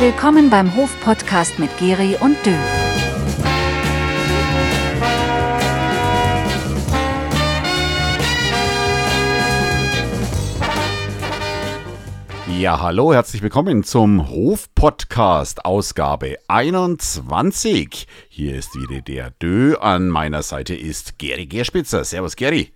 Willkommen beim Hof-Podcast mit Geri und Dö. Ja, hallo, herzlich willkommen zum Hof-Podcast, Ausgabe 21. Hier ist wieder der Dö. An meiner Seite ist Geri Gerspitzer. Servus, Geri.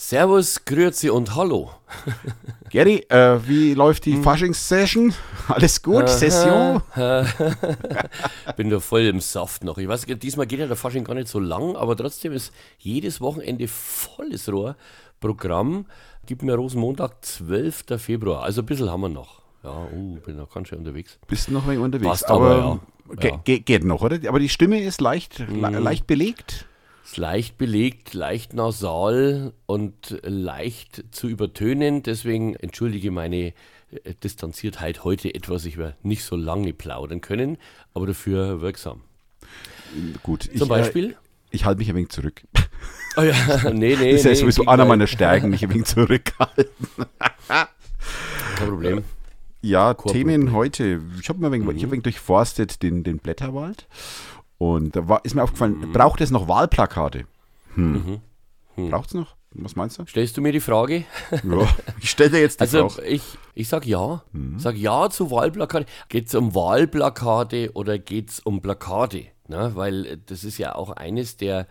Servus, Grüezi und Hallo. Geri, äh, wie läuft die Faschings-Session? Alles gut? Session? Bin da voll im Saft noch. Ich weiß, diesmal geht ja der Fasching gar nicht so lang, aber trotzdem ist jedes Wochenende volles Rohr. Programm gibt mir Rosenmontag, 12. Februar. Also ein bisschen haben wir noch. Ja, uh, bin noch ganz schön unterwegs. Bist du noch ein unterwegs? Passt aber, ja. ge- Ja. ge- geht noch, oder? Aber die Stimme ist leicht, le leicht belegt. Ist leicht belegt, leicht nasal und leicht zu übertönen. Deswegen entschuldige meine äh, Distanziertheit heute etwas. Ich werde nicht so lange plaudern können, aber dafür wirksam. Gut. Ich, Zum Beispiel? Äh, ich halte mich ein wenig zurück. Oh ja, nee, nee. Das ist ja nee, sowieso einer meiner Stärken, mich ein wenig zurückhalten. Kein Problem. Ja. Themen heute. Ich habe mir ein wenig, ich hab ein wenig durchforstet den, den Blätterwald. Und da war, ist mir aufgefallen, Mhm. braucht es noch Wahlplakate? Hm. Braucht es noch? Was meinst du? Stellst du mir die Frage? Ja, ich stelle dir jetzt die Also Frage. ich, ich sag ja. Mhm. Sag ja zu Wahlplakate. Geht es um Wahlplakate oder geht es um Plakate? Ne? Weil äh, das ist ja auch eines der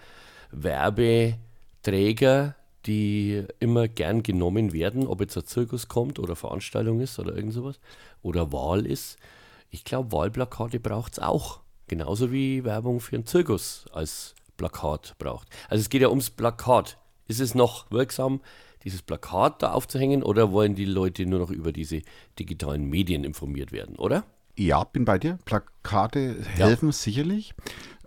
Werbeträger, die immer gern genommen werden, ob jetzt ein Zirkus kommt oder Veranstaltung ist oder irgend sowas oder Wahl ist. Ich glaube, Wahlplakate braucht es auch. Genauso wie Werbung für einen Zirkus als Plakat braucht. Also es geht ja ums Plakat. Ist es noch wirksam, dieses Plakat da aufzuhängen oder wollen die Leute nur noch über diese digitalen Medien informiert werden, oder? Ja, bin bei dir. Plakate helfen sicherlich.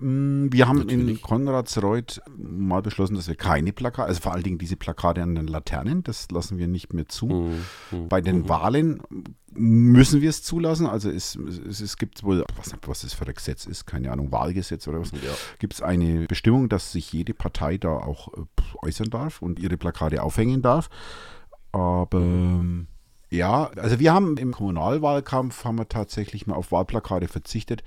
Mm, Wir haben in Natürlich. Konradsreuth mal beschlossen, dass wir keine Plakate, also vor allen Dingen diese Plakate an den Laternen, das lassen wir nicht mehr zu. Mhm. Bei den Wahlen müssen wir es zulassen. Also es, es, es gibt wohl, was, was das für ein Gesetz ist, keine Ahnung, Wahlgesetz oder was, Ja. gibt es eine Bestimmung, dass sich jede Partei da auch äh, äußern darf und ihre Plakate aufhängen darf. Aber ähm, ja, also wir haben im Kommunalwahlkampf haben wir tatsächlich mal auf Wahlplakate verzichtet,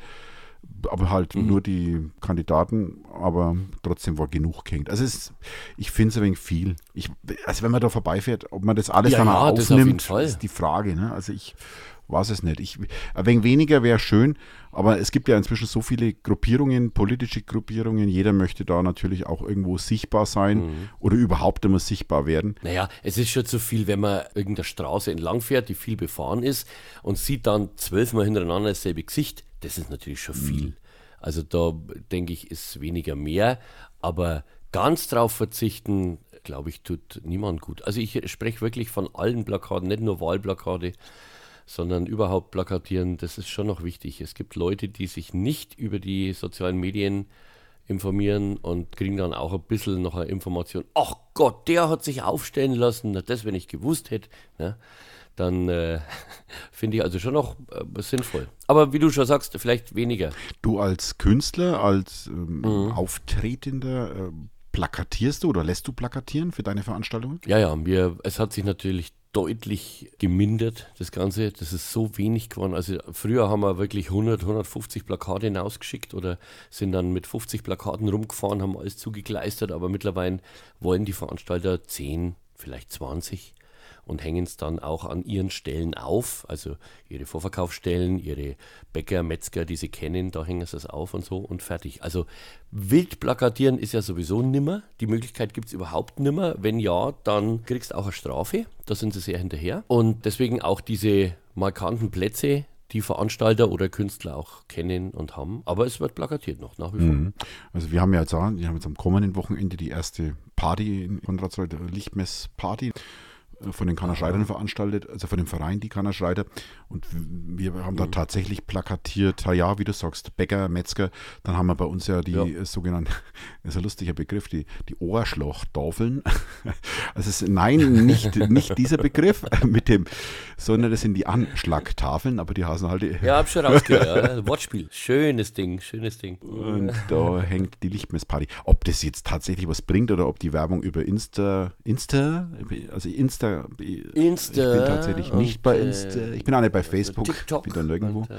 aber halt nur die Kandidaten, aber trotzdem war genug gehängt. Also es, ich finde es ein wenig viel. Ich, also wenn man da vorbeifährt, ob man das alles Ja, dann auch ja, auf aufnimmt, Fall. ist die Frage. Ne? Also ich weiß es nicht. Ich, ein wenig weniger wäre schön, aber es gibt ja inzwischen so viele Gruppierungen, politische Gruppierungen. Jeder möchte da natürlich auch irgendwo sichtbar sein Mhm. oder überhaupt immer sichtbar werden. Naja, es ist schon zu viel, wenn man irgendeiner Straße entlang fährt, die viel befahren ist und sieht dann zwölfmal hintereinander dasselbe Gesicht. Das ist natürlich schon viel. Also da denke ich, ist weniger mehr. Aber ganz drauf verzichten, glaube ich, tut niemand gut. Also ich spreche wirklich von allen Plakaten, nicht nur Wahlplakate, sondern überhaupt plakatieren. Das ist schon noch wichtig. Es gibt Leute, die sich nicht über die sozialen Medien informieren und kriegen dann auch ein bisschen noch eine Information. Ach Gott, der hat sich aufstellen lassen. Na, das, wenn ich gewusst hätte, ne, dann äh, finde ich also schon noch äh, sinnvoll. Aber wie du schon sagst, vielleicht weniger. Du als Künstler, als ähm, Mhm. Auftretender, äh, plakatierst du oder lässt du plakatieren für deine Veranstaltungen? Ja, ja, mir, es hat sich natürlich deutlich gemindert, das Ganze. Das ist so wenig geworden. Also früher haben wir wirklich 100, 150 Plakate hinausgeschickt oder sind dann mit 50 Plakaten rumgefahren, haben alles zugekleistert, aber mittlerweile wollen die Veranstalter 10, vielleicht 20 und hängen es dann auch an ihren Stellen auf, also ihre Vorverkaufsstellen, ihre Bäcker, Metzger, die sie kennen, da hängen sie es auf und so und fertig. Also wild plakatieren ist ja sowieso nimmer. Die Möglichkeit gibt es überhaupt nimmer. Wenn ja, dann kriegst du auch eine Strafe. Da sind sie sehr hinterher. Und deswegen auch diese markanten Plätze, die Veranstalter oder Künstler auch kennen und haben. Aber es wird plakatiert noch, nach wie vor. Mhm. Also wir haben ja jetzt, wir haben jetzt am kommenden Wochenende die erste Party in Konradsreuth, Lichtmess-Party von den Kannerschreitern veranstaltet, also von dem Verein die Kannerschreiter. Und wir haben Mhm. da tatsächlich plakatiert, ja, wie du sagst, Bäcker, Metzger. Dann haben wir bei uns ja die Ja. äh, sogenannten, das ist ein lustiger Begriff, die, die Ohrschlachtafeln. Also es ist, nein, nicht, nicht dieser Begriff mit dem, sondern das sind die Anschlagtafeln, aber die heißen halt die, Ja, hab schon rausgehört. Ja. Wortspiel. Schönes Ding, schönes Ding. Und da hängt die Lichtmessparty. Ob das jetzt tatsächlich was bringt oder ob die Werbung über Insta, Insta, also Insta, Insta ich bin tatsächlich nicht bei Insta, ich bin auch nicht bei Facebook, TikTok ich bin da nirgendwo. und, äh,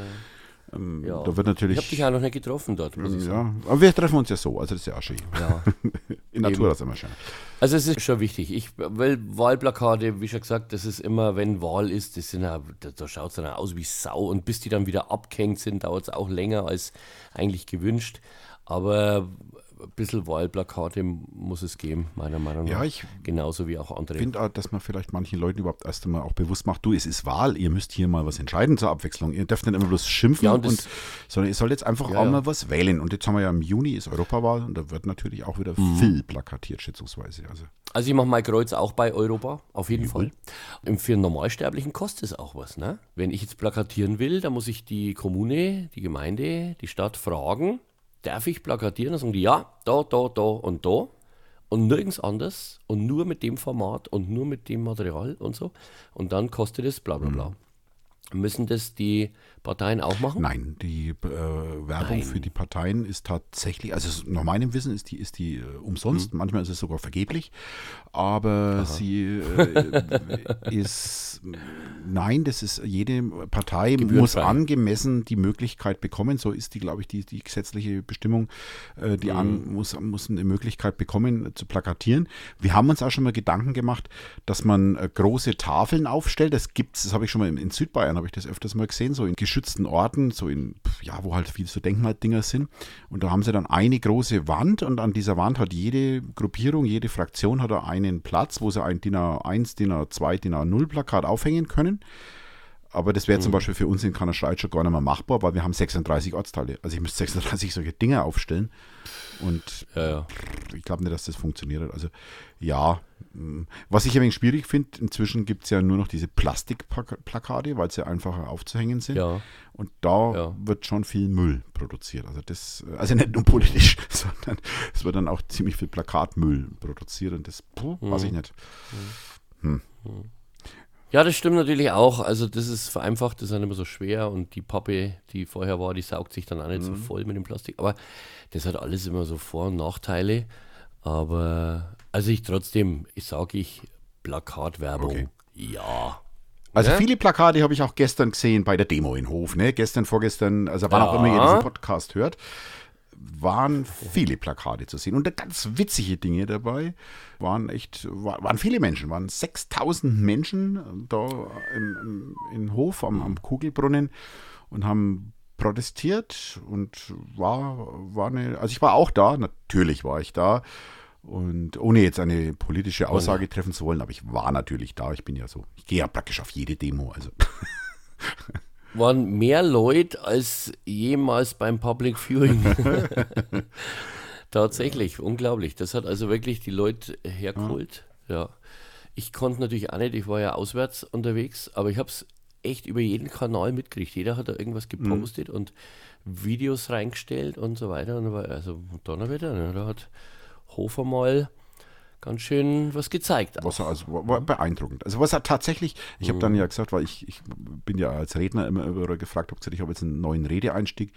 Ähm, Ja. Da wird natürlich. Ich habe dich auch noch nicht getroffen dort, muss ich sagen. ja, aber wir treffen uns ja so, also das ist ja auch schön. Ja. In Natur ist immer schön. Also es ist schon wichtig. Ich, weil Wahlplakate, wie schon gesagt, das ist immer, wenn Wahl ist, das sind ja, da, da schaut es dann aus wie Sau und bis die dann wieder abgehängt sind, dauert es auch länger als eigentlich gewünscht. Aber ein bisschen Wahlplakate muss es geben, meiner Meinung nach. Ja, ich Genauso wie auch andere. Ich finde auch, dass man vielleicht manchen Leuten überhaupt erst einmal auch bewusst macht, du, es ist Wahl, ihr müsst hier mal was entscheiden zur Abwechslung. Ihr dürft nicht immer bloß schimpfen, Ja, und und sondern ihr sollt jetzt einfach Ja, auch mal was wählen. Und jetzt haben wir ja im Juni ist Europawahl und da wird natürlich auch wieder Mhm. viel plakatiert, schätzungsweise. Also Also ich mache mein Kreuz auch bei Europa, auf jeden Fall. Und für einen Normalsterblichen kostet es auch was. Ne? Wenn ich jetzt plakatieren will, dann muss ich die Kommune, die Gemeinde, die Stadt fragen, darf ich plakatieren? Dann sagen die, ja, da, da, da und da. Und nirgends anders und nur mit dem Format und nur mit dem Material und so. Und dann kostet es bla bla bla. Müssen das die Parteien auch machen? Nein, die äh, Werbung Nein. für die Parteien ist tatsächlich, also es- nach meinem Wissen ist die, ist die äh, umsonst, Mhm. manchmal ist es sogar vergeblich, aber sie äh, ist, nein, das ist, jede Partei muss angemessen die Möglichkeit bekommen, so ist die, glaube ich, die, die gesetzliche Bestimmung, äh, die Mhm. an, muss, muss eine Möglichkeit bekommen, äh, zu plakatieren. Wir haben uns auch schon mal Gedanken gemacht, dass man äh, große Tafeln aufstellt, das gibt's, das habe ich schon mal in, in Südbayern, habe ich das öfters mal gesehen, so in geschützten Orten, so in, ja, wo halt viele so Denkmaldinger sind. Und da haben sie dann eine große Wand und an dieser Wand hat jede Gruppierung, jede Fraktion hat da einen Platz, wo sie ein DIN A1, DIN A2, DIN A0 Plakat aufhängen können. Aber das wäre zum Beispiel für uns in Kannerschreit schon gar nicht mehr machbar, weil wir haben 36 Ortsteile. Also ich müsste 36 solche Dinge aufstellen. Und Ja, ja. ich glaube nicht, dass das funktioniert. Also ja. Was ich ein wenig schwierig finde, inzwischen gibt es ja nur noch diese Plastikplakate, weil sie einfacher aufzuhängen sind. Ja. Und da Ja. wird schon viel Müll produziert. Also das, also nicht nur politisch, sondern es wird dann auch ziemlich viel Plakatmüll produziert und das puh, weiß Mhm. ich nicht. Ja, das stimmt natürlich auch. Also das ist vereinfacht, das ist dann immer so schwer und die Pappe, die vorher war, die saugt sich dann auch nicht so voll mit dem Plastik. Aber das hat alles immer so Vor- und Nachteile. Aber also ich trotzdem, ich sage ich, Plakatwerbung. Okay. Ja. Also Ne? viele Plakate habe ich auch gestern gesehen bei der Demo in Hof. Ne? Gestern, vorgestern, also wann auch Ja. immer ihr diesen Podcast hört, waren viele Plakate zu sehen. Und da ganz witzige Dinge dabei. Waren echt, wa- waren viele Menschen, waren 6000 Menschen da im, im, in Hof am, am Kugelbrunnen und haben protestiert und war, war eine, also ich war auch da, natürlich war ich da. Und ohne jetzt eine politische Aussage treffen zu wollen, aber ich war natürlich da. Ich bin ja so, ich gehe ja praktisch auf jede Demo. Also Waren mehr Leute als jemals beim Public Viewing. Tatsächlich, unglaublich. Das hat also wirklich die Leute hergeholt. Ja. Ich konnte natürlich auch nicht, ich war ja auswärts unterwegs, aber ich habe es echt über jeden Kanal mitgekriegt. Jeder hat da irgendwas gepostet und Videos reingestellt und so weiter. Und also Donnerwetter, ne? da hat Hofer mal ganz schön was gezeigt. was er also war, beeindruckend. Also was er tatsächlich, ich habe dann ja gesagt, weil ich, ich bin ja als Redner immer überall gefragt, ob ich habe jetzt einen neuen Redeeinstieg.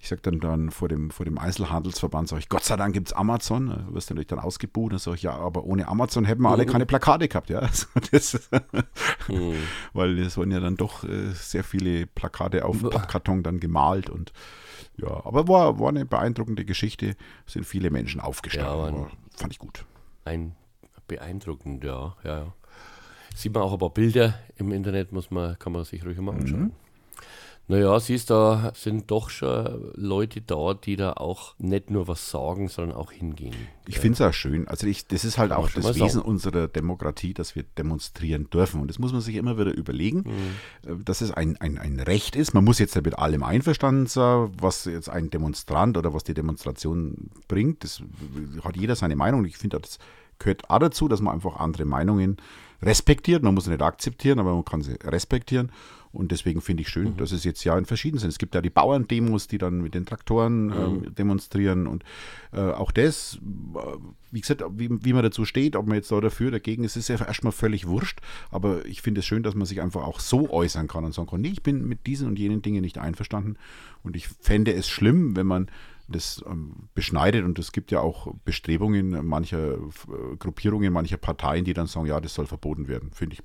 Ich sage dann, dann vor dem, vor dem Einzelhandelsverband, sage ich, Gott sei Dank gibt es Amazon. Da wirst du natürlich dann ausgebucht. Dann sage ich, ja, aber ohne Amazon hätten wir alle keine Plakate gehabt. Ja, also das, weil es wurden ja dann doch äh, sehr viele Plakate auf Pappkarton dann gemalt und ja, aber war, war eine beeindruckende Geschichte. Es sind viele Menschen aufgestanden. Ja, fand ich gut. Ein beeindruckend, ja, ja. Sieht man auch ein paar Bilder im Internet, muss man, kann man sich ruhig mal anschauen. Naja, siehst da sind doch schon Leute da, die da auch nicht nur was sagen, sondern auch hingehen. Ich finde es auch schön. Also ich, das ist halt Kann auch das Wesen sagen. unserer Demokratie, dass wir demonstrieren dürfen. Und das muss man sich immer wieder überlegen, Mhm. äh, dass es ein, ein, ein Recht ist. Man muss jetzt ja mit allem einverstanden sein, was jetzt ein Demonstrant oder was die Demonstration bringt. Das hat jeder seine Meinung. Ich finde, das gehört auch dazu, dass man einfach andere Meinungen respektiert. Man muss sie nicht akzeptieren, aber man kann sie respektieren. Und deswegen finde ich schön, dass es jetzt ja in verschieden sind. Es gibt ja die Bauerndemos, die dann mit den Traktoren ähm, demonstrieren. Und äh, auch das, äh, wie gesagt, wie, wie man dazu steht, ob man jetzt da dafür, dagegen ist, ist ja erstmal völlig wurscht. Aber ich finde es schön, dass man sich einfach auch so äußern kann und sagen kann, nee, ich bin mit diesen und jenen Dingen nicht einverstanden. Und ich fände es schlimm, wenn man das ähm, beschneidet und es gibt ja auch Bestrebungen mancher äh, Gruppierungen, mancher Parteien, die dann sagen, ja, das soll verboten werden. Finde ich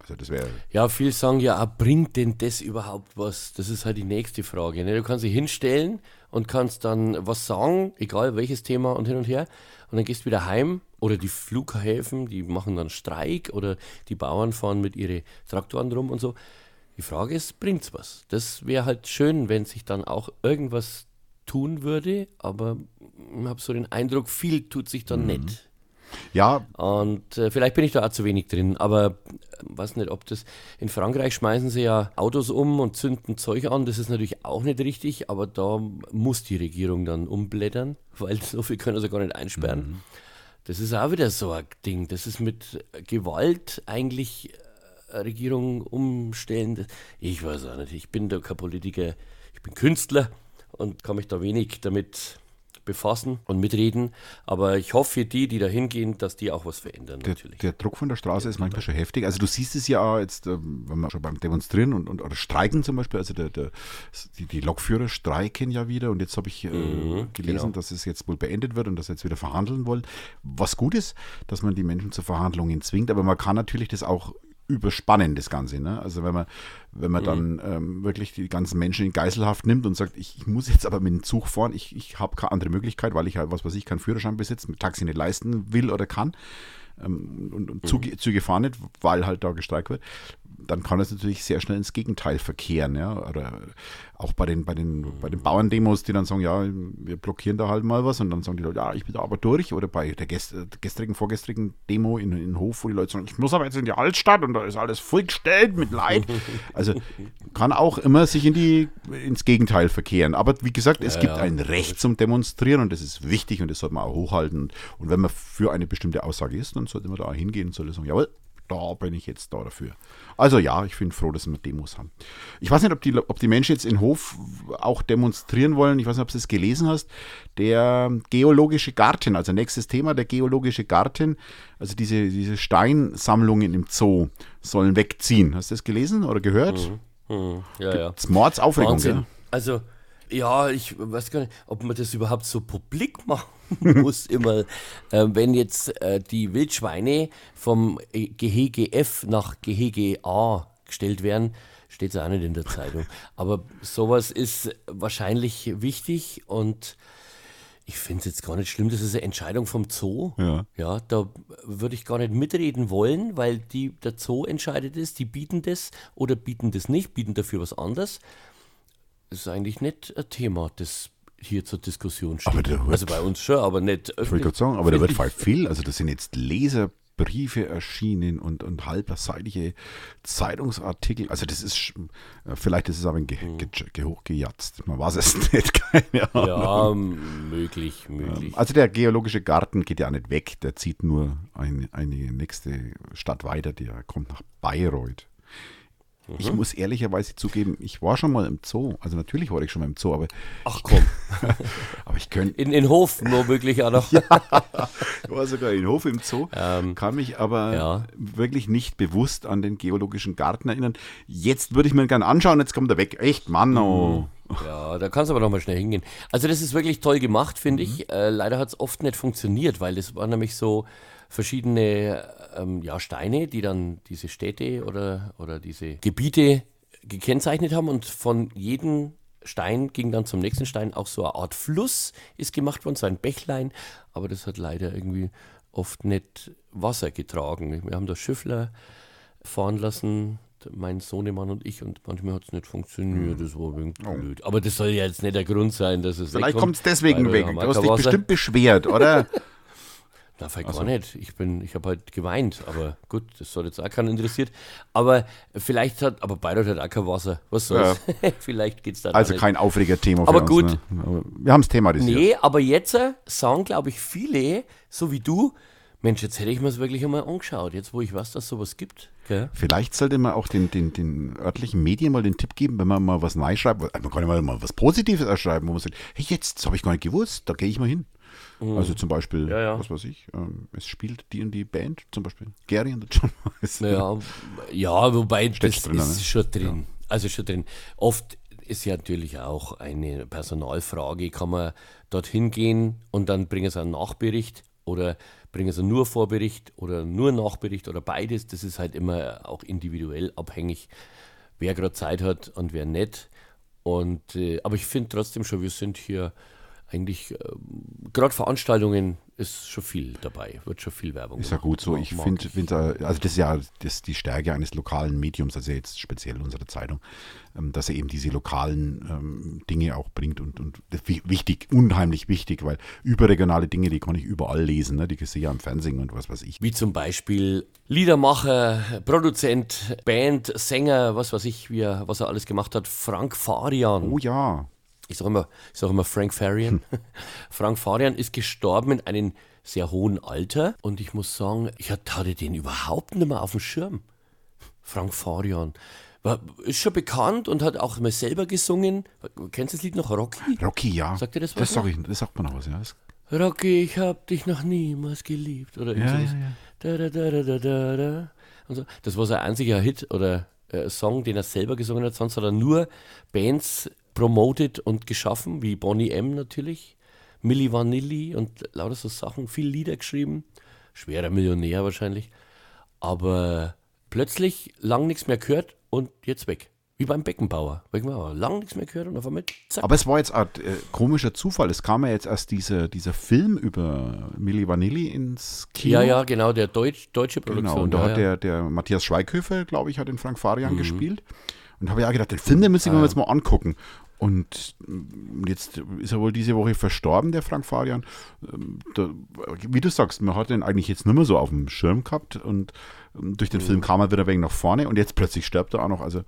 Also das wäre. Ja, viele sagen ja, auch, bringt denn das überhaupt was? Das ist halt die nächste Frage. Ne? Du kannst dich hinstellen und kannst dann was sagen, egal welches Thema und hin und her, und dann gehst du wieder heim. Oder die Flughäfen, die machen dann Streik oder die Bauern fahren mit ihren Traktoren rum und so. Die Frage ist, bringt's was? Das wäre halt schön, wenn sich dann auch irgendwas tun würde, aber ich habe so den Eindruck, viel tut sich dann nicht. Ja, Und äh, vielleicht bin ich da auch zu wenig drin, aber äh, weiß nicht, ob das. In Frankreich schmeißen sie ja Autos um und zünden Zeug an, das ist natürlich auch nicht richtig, aber da muss die Regierung dann umblättern, weil so viel können sie gar nicht einsperren. Das ist auch wieder so ein Ding. Das ist mit Gewalt eigentlich äh, Regierung umstellen. Ich weiß auch nicht. Ich bin da kein Politiker, ich bin Künstler und kann mich da wenig damit befassen und mitreden. Aber ich hoffe die, die da hingehen, dass die auch was verändern, der, natürlich. der Druck von der Straße ist manchmal schon heftig. Also du siehst es ja auch jetzt, ähm, wenn wir schon beim Demonstrieren und, und oder Streiken zum Beispiel, also der, der, die, die Lokführer streiken ja wieder und jetzt habe ich äh, gelesen, genau. dass es jetzt wohl beendet wird und dass sie jetzt wieder verhandeln wollen. Was gut ist, dass man die Menschen zu Verhandlungen zwingt, aber man kann natürlich das auch überspannen, das Ganze. Ne? Also wenn man, wenn man dann ähm, wirklich die ganzen Menschen in Geiselhaft nimmt und sagt, ich, ich muss jetzt aber mit dem Zug fahren, ich, ich habe keine andere Möglichkeit, weil ich halt, was weiß ich, keinen Führerschein besitze, mit Taxi nicht leisten will oder kann ähm, und, und Züge, Züge fahren nicht, weil halt da gestreikt wird, dann kann es natürlich sehr schnell ins Gegenteil verkehren. Ja? Oder auch bei den, bei, den, bei den Bauerndemos, die dann sagen, ja, wir blockieren da halt mal was und dann sagen die Leute, ja, ich bin da aber durch. Oder bei der gest, gestrigen, vorgestrigen Demo in, in Hof, wo die Leute sagen, ich muss aber jetzt in die Altstadt und da ist alles vollgestellt mit Leid. Also kann auch immer sich in die, ins Gegenteil verkehren. Aber wie gesagt, es gibt ja. ein Recht zum Demonstrieren und das ist wichtig und das sollte man auch hochhalten. Und wenn man für eine bestimmte Aussage ist, dann sollte man da hingehen und sollte sagen, jawohl, da bin ich jetzt da dafür. Also ja, ich bin froh, dass wir Demos haben. Ich weiß nicht, ob die, ob die Menschen jetzt in Hof auch demonstrieren wollen. Ich weiß nicht, ob du es gelesen hast. Der geologische Garten, also nächstes Thema, der geologische Garten, also diese, diese Steinsammlungen im Zoo sollen wegziehen. Hast du das gelesen oder gehört? Hm, ja, ja. Das Mordsaufregung, Wahnsinn. gell? Also, ja, ich weiß gar nicht, ob man das überhaupt so publik machen muss, immer. Äh, wenn jetzt äh, die Wildschweine vom äh, Gehege F nach Gehege A gestellt werden, steht es auch nicht in der Zeitung. Aber sowas ist wahrscheinlich wichtig und ich finde es jetzt gar nicht schlimm, das ist eine Entscheidung vom Zoo. Ja. Ja, da würde ich gar nicht mitreden wollen, weil die, der Zoo entscheidet es, die bieten das oder bieten das nicht, bieten dafür was anderes. Das ist eigentlich nicht ein Thema, das hier zur Diskussion steht. Wird- also bei uns schon, aber nicht Ich wollte gerade sagen, aber da wird viel. Also das sind jetzt Leserbriefe erschienen und, und halberseitige Zeitungsartikel. Also das ist, äh, vielleicht ist es aber ein ge, ge, ge, hochgejatzt. Man weiß es nicht, keine Ahnung. Ja, möglich, möglich. Also der geologische Garten geht ja nicht weg. Der zieht nur eine, eine nächste Stadt weiter. Der kommt nach Bayreuth. Ich Mhm. muss ehrlicherweise zugeben, ich war schon mal im Zoo. Also natürlich war ich schon mal im Zoo, aber, Ach komm, aber ich könnte in, in Hof womöglich auch noch. Ich war sogar in Hof im Zoo, kann mich aber Ähm, ja. wirklich nicht bewusst an den geologischen Garten erinnern. Jetzt würde ich mir gerne anschauen, jetzt kommt er weg. Echt, Mann, oh. Ja, da kannst du aber noch mal schnell hingehen. Also das ist wirklich toll gemacht, finde Mhm. ich. Äh, leider hat es oft nicht funktioniert, weil es waren nämlich so verschiedene ähm, ja, Steine, die dann diese Städte oder, oder diese Gebiete gekennzeichnet haben und von jedem Stein ging dann zum nächsten Stein auch so eine Art Fluss ist gemacht worden, so ein Bächlein, aber das hat leider irgendwie oft nicht Wasser getragen. Wir haben da Schiffler fahren lassen, mein Sohnemann und ich, und manchmal hat es nicht funktioniert, das war ein wenig blöd. Aber das soll ja jetzt nicht der Grund sein, dass es Oh. Vielleicht kommt es deswegen weg. Du hast dich bestimmt beschwert, oder? Na, vielleicht gar nicht. Ich bin, ich habe halt geweint, aber gut, das soll jetzt auch keinen interessiert. Aber vielleicht hat, aber Bayreuth hat auch kein Wasser. Was soll's? vielleicht geht's da Also kein Aufregerthema für Aber uns. gut. Ne? Aber wir haben es thematisiert. Nee, aber jetzt äh, sagen, glaube ich, viele, so wie du, Mensch, jetzt hätte ich mir es wirklich einmal angeschaut, jetzt wo ich weiß, dass sowas gibt. Gell? Vielleicht sollte man auch den, den, den örtlichen Medien mal den Tipp geben, wenn man mal was neu schreibt. Man kann ja mal, was Positives erschreiben, wo man sagt, hey, jetzt das habe ich gar nicht gewusst, da gehe ich mal hin. Also zum Beispiel, Mhm. Ja, ja. was weiß ich, ähm, es spielt die und die Band, zum Beispiel Gary und der John Morris. Ja, ja wobei Steht's das drin, ist ne? schon drin. Also schon drin. Oft ist ja natürlich auch eine Personalfrage, kann man dorthin gehen und dann bringen sie einen Nachbericht oder bringen sie nur Vorbericht oder nur Nachbericht oder beides. Das ist halt immer auch individuell abhängig, wer gerade Zeit hat und wer nicht. Und, äh, aber ich finde trotzdem schon, wir sind hier eigentlich, äh, gerade Veranstaltungen ist schon viel dabei, wird schon viel Werbung Ist ja gut so. Ich finde, also das ist ja das die Stärke eines lokalen Mediums, also jetzt speziell unsere Zeitung, ähm, dass er eben diese lokalen ähm, Dinge auch bringt und, und wichtig, unheimlich wichtig, weil überregionale Dinge, die kann ich überall lesen, ne? die sehe ich ja im Fernsehen und was weiß ich. Wie zum Beispiel Liedermacher, Produzent, Band, Sänger, was weiß ich, wie er, was er alles gemacht hat, Frank Farian. Oh ja ich sage immer, sag immer Frank Farian. Hm. Frank Farian ist gestorben in einem sehr hohen Alter und ich muss sagen, ich hatte den überhaupt nicht mehr auf dem Schirm. Frank Farian. War, ist schon bekannt und hat auch mal selber gesungen. Kennst du das Lied noch Rocky? Rocky, ja. Sagt ihr das was? Das, sag ich, das sagt man auch was, ja. Das Rocky, ich hab dich noch niemals geliebt. Oder ja, ja, ja. Da, da, da, da, da, und so. Das war sein einziger Hit oder äh, Song, den er selber gesungen hat. Sonst hat er nur Bands promoted und geschaffen, wie Bonnie M natürlich, Milli Vanilli und lauter so Sachen, viel Lieder geschrieben, schwerer Millionär wahrscheinlich, aber plötzlich lang nichts mehr gehört und jetzt weg. Wie beim Beckenbauer. Beckenbauer. Lang nichts mehr gehört und auf einmal zack. Aber es war jetzt ein äh, komischer Zufall. Es kam ja jetzt erst diese, dieser Film über Milli Vanilli ins Kino. Ja, ja, genau, der Deutsch, deutsche Produktion. Genau, und da ja, hat der, der Matthias Schweighöfer, glaube ich, hat den Frank Farian mhm. gespielt. Und habe ja gedacht, den Film, den müssen wir ah, jetzt mal angucken. Und jetzt ist er wohl diese Woche verstorben, der Frank Farian. Ähm, da, wie du sagst, man hat den eigentlich jetzt nicht mehr so auf dem Schirm gehabt und ähm, durch den mhm. Film kam er wieder ein wenig nach vorne und jetzt plötzlich stirbt er auch noch. Also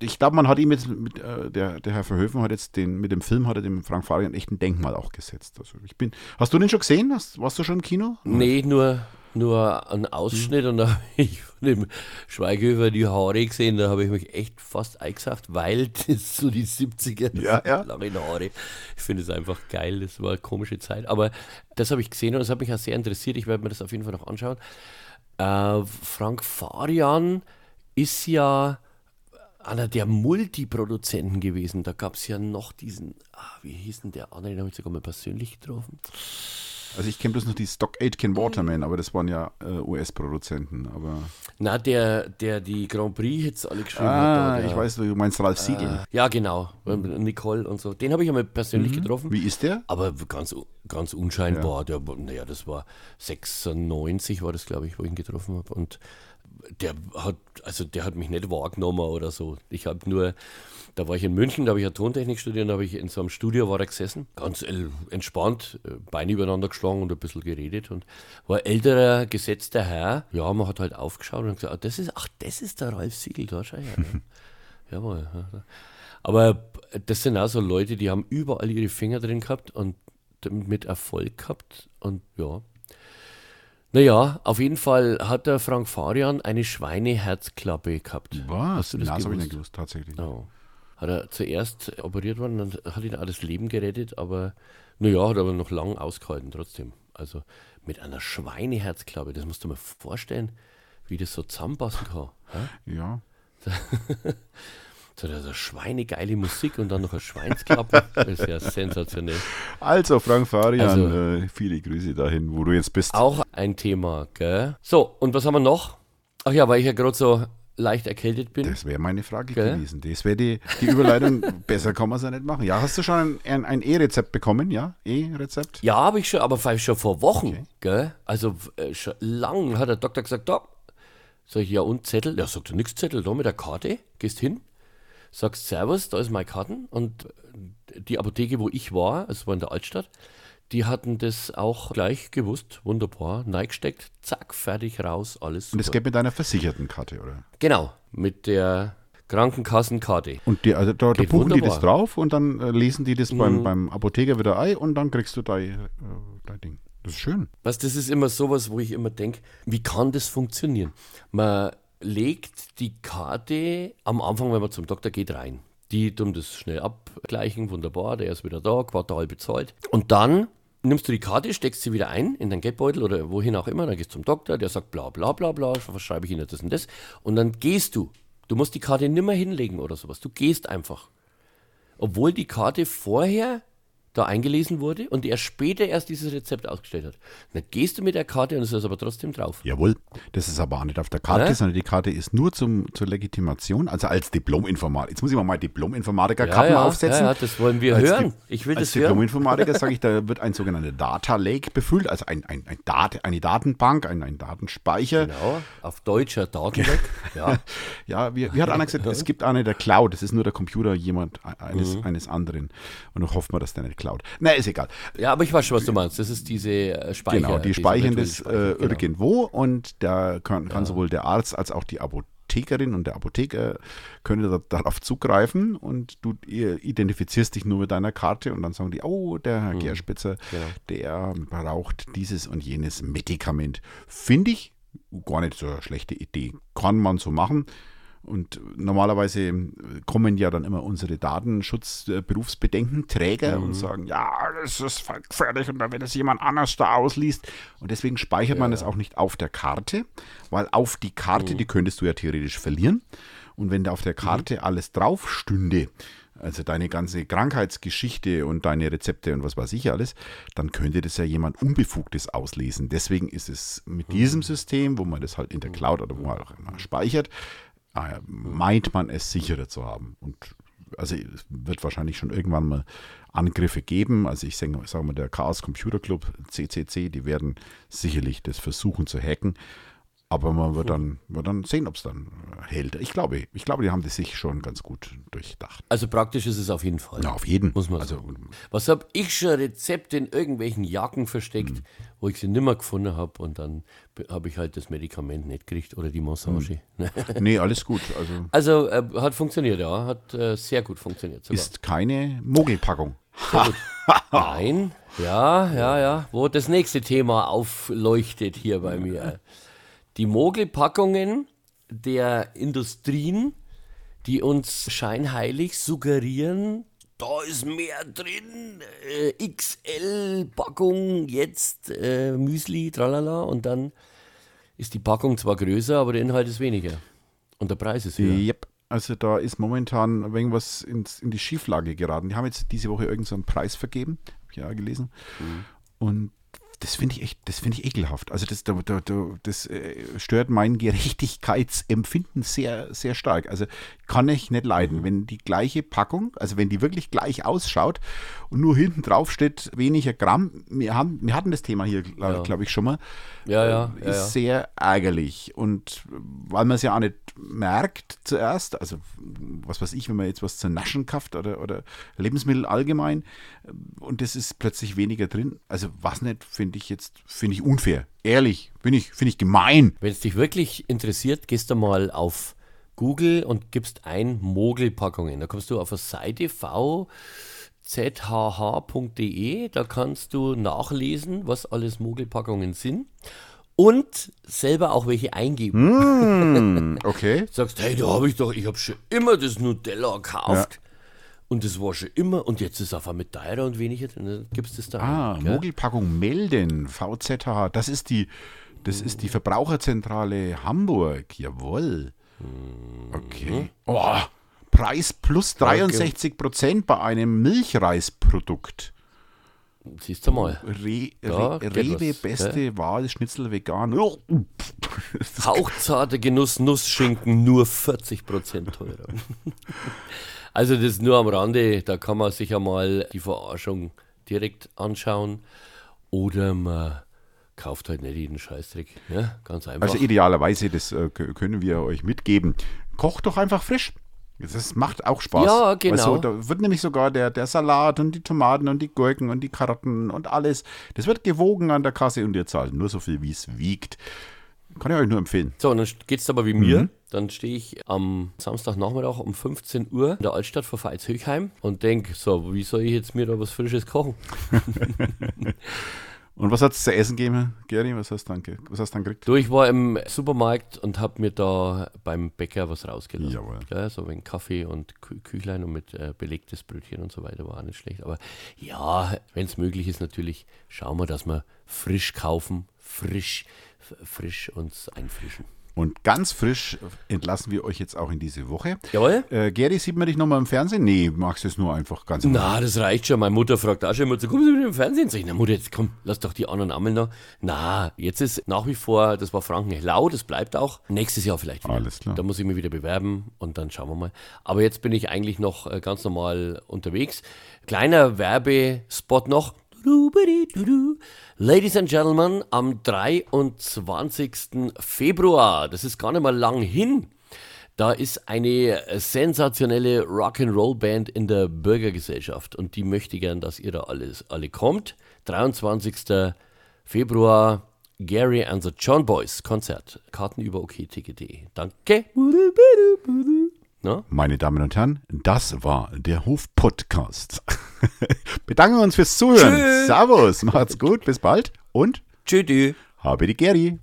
ich glaube, man hat ihm jetzt, mit, äh, der, der Herr Verhöfen hat jetzt den, mit dem Film hat er dem Frank Farian echt ein Denkmal auch gesetzt. Also ich bin, hast du den schon gesehen? Hast, warst du schon im Kino? Nee, nur, nur einen Ausschnitt mhm. und da habe ich von dem Schweighöfer die Haare gesehen, da habe ich mich echt fast eingesagt, weil das so die 70er ja, ja. lange Haare. Ich finde es einfach geil, das war eine komische Zeit. Aber das habe ich gesehen und das hat mich auch sehr interessiert. Ich werde mir das auf jeden Fall noch anschauen. Äh, Frank Farian ist ja einer der Multiproduzenten gewesen. Da gab es ja noch diesen, ah, wie hieß denn der andere, den habe ich sogar mal persönlich getroffen. Also ich kenne bloß noch die Stock Aitken Waterman, aber das waren ja äh, US-Produzenten. Aber Na, der, der die Grand Prix-Hits alle geschrieben ah, hat. Der, ich weiß, du meinst Ralf Siegel. Äh, ja, genau. Nicole und so. Den habe ich einmal persönlich mhm. getroffen. Wie ist der? Aber ganz, ganz unscheinbar. Ja. Naja, das war 96 war das, glaube ich, wo ich ihn getroffen habe. Und der hat, also der hat mich nicht wahrgenommen oder so. Ich habe nur da war ich in München, da habe ich ja Tontechnik studiert, da habe ich in so einem Studio war er gesessen, ganz entspannt, äh, Beine übereinander geschlagen und ein bisschen geredet und war älterer, gesetzter Herr. Ja, man hat halt aufgeschaut und gesagt, ah, das ist, ach, das ist der Ralf Siegel, da schau her. Jawohl. Aber das sind auch so Leute, die haben überall ihre Finger drin gehabt und mit Erfolg gehabt und ja, naja, auf jeden Fall hat der Frank Farian eine Schweineherzklappe gehabt. Was? Hast du das, das habe ich nicht gewusst, tatsächlich. Oh hat er zuerst operiert worden und hat ihn auch das Leben gerettet, aber naja, hat aber noch lang ausgehalten trotzdem. Also mit einer Schweineherzklappe, das musst du mir vorstellen, wie das so zusammenpassen kann. Ja. So, also schweinegeile Musik und dann noch eine Schweinsklappe. Das ist ja sensationell. Also, Frank Farian, also, äh, viele Grüße dahin, wo du jetzt bist. Auch ein Thema, gell? So, und was haben wir noch? Ach ja, weil ich ja gerade so leicht erkältet bin. Das wäre meine Frage Gell? gewesen. Das wäre die, die Überleitung. Besser kann man es ja nicht machen. Ja, hast du schon ein, ein E-Rezept bekommen? Ja, E-Rezept? Ja, habe ich schon, aber schon vor Wochen. Okay. Gell? Also äh, schon lang hat der Doktor gesagt, da. Sag ich, ja und Zettel? Ja, sagt er, nix Zettel, da mit der Karte. Gehst hin, sagst Servus, da ist meine Karten. Und die Apotheke, wo ich war, es war in der Altstadt, die hatten das auch gleich gewusst. Wunderbar. Neigesteckt, zack, fertig, raus, alles. Super. Und das geht mit einer versicherten Karte, oder? Genau, mit der Krankenkassenkarte. Und die, also da, da buchen wunderbar. die das drauf und dann äh, lesen die das mhm. beim, beim Apotheker wieder ein und dann kriegst du dein, äh, dein Ding. Das ist schön. Was, das ist immer sowas, wo ich immer denke, wie kann das funktionieren? Man legt die Karte am Anfang, wenn man zum Doktor geht, rein. Die tun das schnell abgleichen, wunderbar, der ist wieder da, Quartal bezahlt. Und dann nimmst du die Karte, steckst sie wieder ein in deinen Geldbeutel oder wohin auch immer, dann gehst du zum Doktor, der sagt bla bla bla bla, was schreibe ich Ihnen das und das. Und dann gehst du. Du musst die Karte nimmer hinlegen oder sowas. Du gehst einfach. Obwohl die Karte vorher da eingelesen wurde und er später erst dieses Rezept ausgestellt hat. Dann gehst du mit der Karte und es ist aber trotzdem drauf. Jawohl, das ist aber auch nicht auf der Karte, Ja? sondern die Karte ist nur zum, zur Legitimation, also als Diplom-Informatiker. Jetzt muss ich mal mal Diplom-Informatiker-Kappen ja, aufsetzen. Ja, ja, das wollen wir Als hören. Di- Ich will als das hören. Diplom-Informatiker sage ich, da wird ein sogenannter Data Lake befüllt, also ein, ein, ein Dat eine Datenbank, ein, ein Datenspeicher. Genau, auf deutscher Datenbank. ja. Ja, wie, wie hat Anna gesagt, es gibt eine der Cloud, das ist nur der Computer jemand e- eines, Mhm. eines anderen. Und dann hofft man, dass der nicht klaut. Na, ist egal. ja, aber ich weiß schon, was du meinst. Das ist diese äh, Speicher. Genau, die speichern das äh, genau. irgendwo und da kann, kann sowohl der Arzt als auch die Apothekerin und der Apotheker können da, darauf zugreifen und du identifizierst dich nur mit deiner Karte und dann sagen die, oh, der Herr Gerspitzer, Genau. der braucht dieses und jenes Medikament. Finde ich gar nicht so eine schlechte Idee. Kann man so machen. Und normalerweise kommen ja dann immer unsere Datenschutzberufsbedenkenträger und sagen, ja, das ist gefährlich. Und wenn das jemand anders da ausliest. Und deswegen speichert man das auch nicht auf der Karte, weil auf die Karte, die könntest du ja theoretisch verlieren. Und wenn da auf der Karte alles drauf stünde, also deine ganze Krankheitsgeschichte und deine Rezepte und was weiß ich alles, dann könnte das ja jemand Unbefugtes auslesen. Deswegen ist es mit diesem System, wo man das halt in der Cloud oder wo man auch immer speichert, äh, meint man es sicherer zu haben. Und also es wird wahrscheinlich schon irgendwann mal Angriffe geben. Also ich sage sag mal, der Chaos Computer Club, CCC, die werden sicherlich das versuchen zu hacken. Aber man wird dann, wird dann sehen, ob es dann äh, hält. Ich glaube, ich glaube, die haben das sich schon ganz gut durchdacht. Also praktisch ist es auf jeden Fall. Na, auf jeden. Muss man also, sagen. Was habe ich schon Rezepte in irgendwelchen Jacken versteckt, Hm. wo ich sie nimmer gefunden habe und dann habe ich halt das Medikament nicht gekriegt oder die Massage. Hm. Nee, alles gut. Also Also äh, hat funktioniert, ja. Hat äh, sehr gut funktioniert. Sogar. ist keine Mogelpackung. Nein, ja, ja, ja. Wo das nächste Thema aufleuchtet hier bei mir. Die Mogelpackungen der Industrien, die uns scheinheilig suggerieren, da ist mehr drin, äh, XL-Packung, jetzt äh, Müsli, tralala, und dann ist die Packung zwar größer, aber der Inhalt ist weniger. Und der Preis ist höher. Yep. Also da ist momentan ein wenig was ins, in die Schieflage geraten. Die haben jetzt diese Woche irgendeinen so einen Preis vergeben, habe ich ja gelesen. Und das finde ich echt, das finde ich ekelhaft. Also das, da, da, da, das äh, stört mein Gerechtigkeitsempfinden sehr, sehr stark. Also kann ich nicht leiden, wenn die gleiche Packung, also wenn die wirklich gleich ausschaut und nur hinten drauf steht weniger Gramm. Wir, haben, wir hatten das Thema hier, Ja. glaube ich, schon mal. Ja, ja, Äh, ja, ist ja. sehr ärgerlich. Und weil man es ja auch nicht merkt zuerst, also was weiß ich, wenn man jetzt was zu naschen kauft oder, oder Lebensmittel allgemein äh, und das ist plötzlich weniger drin. Also was nicht, finde ich jetzt, finde ich unfair. Ehrlich, finde ich, finde ich gemein. Wenn es dich wirklich interessiert, gehst du mal auf Google und gibst ein Mogelpackungen. Da kommst du auf eine Seite vzhh.de. Da kannst du nachlesen, was alles Mogelpackungen sind. Und selber auch welche eingeben. Hm, okay. Sagst, hey, da habe ich doch, ich habe schon immer das Nutella gekauft. Und das war schon immer. Und jetzt ist es auf einmal teurer und weniger. Dann gibst du es da Ah, gell? Mogelpackung melden, VZH, das ist die, das ist die Verbraucherzentrale Hamburg. Jawohl. Okay. Oh, Preis plus 63 Prozent bei einem Milchreisprodukt. Siehst du mal. Re, Re, Rewe was, beste Wahl, Schnitzel vegan. Oh, Hauchzarter Genuss Nussschinken nur 40% teurer. also das ist nur am Rande, da kann man sich ja mal die Verarschung direkt anschauen. Oder man kauft halt nicht jeden Scheißdreck. Ja, ganz einfach. Also idealerweise, das äh, können wir euch mitgeben. Kocht doch einfach frisch. Das macht auch Spaß. Ja, genau. So, da wird nämlich sogar der, der Salat und die Tomaten und die Gurken und die Karotten und alles, das wird gewogen an der Kasse und ihr zahlt nur so viel, wie es wiegt. Kann ich euch nur empfehlen. so, und dann geht es aber wie mir. Dann stehe ich am Samstagnachmittag um 15 Uhr in der Altstadt vor Veitshöchheim und denke, so, wie soll ich jetzt mir da was Frisches kochen? Und was hat es zu essen gegeben, Gary? Was hast du dann, ge- was hast du dann gekriegt? Du, ich war im Supermarkt und habe mir da beim Bäcker was rausgelassen. Jawohl. Ja, so ein Kaffee und Kü Küchlein und mit äh, belegtes Brötchen und so weiter war auch nicht schlecht. Aber ja, wenn es möglich ist, natürlich schauen wir, dass wir frisch kaufen, frisch, frisch uns einfrischen. Und ganz frisch entlassen wir euch jetzt auch in diese Woche. Jawohl. Äh, Gary, sieht man dich nochmal im Fernsehen? Nee, magst du es nur einfach ganz Na, das reicht schon. Meine Mutter fragt auch schon immer, so, kommst du wieder im Fernsehen? Sag ich, na Mutter, jetzt komm, lass doch die anderen Ammeln noch. Na, jetzt ist nach wie vor, das war Frankenhelau, das bleibt auch. Nächstes Jahr vielleicht wieder. Alles klar. Da muss ich mich wieder bewerben und dann schauen wir mal. Aber jetzt bin ich eigentlich noch äh, ganz normal unterwegs. Kleiner Werbespot noch. Ladies and Gentlemen, am 23. Februar, das ist gar nicht mal lang hin, da ist eine sensationelle Rock'n'Roll-Band in der Bürgergesellschaft und die möchte gern, dass ihr da alles, alle kommt. 23. Februar, Gary and the John Boys Konzert. Karten über okticket.de. Danke. Na? Meine Damen und Herren, das war der Hof-Podcast. Bedanken uns fürs Zuhören. Tschö. Servus, macht's gut, bis bald und Tschüss. habe die Geri.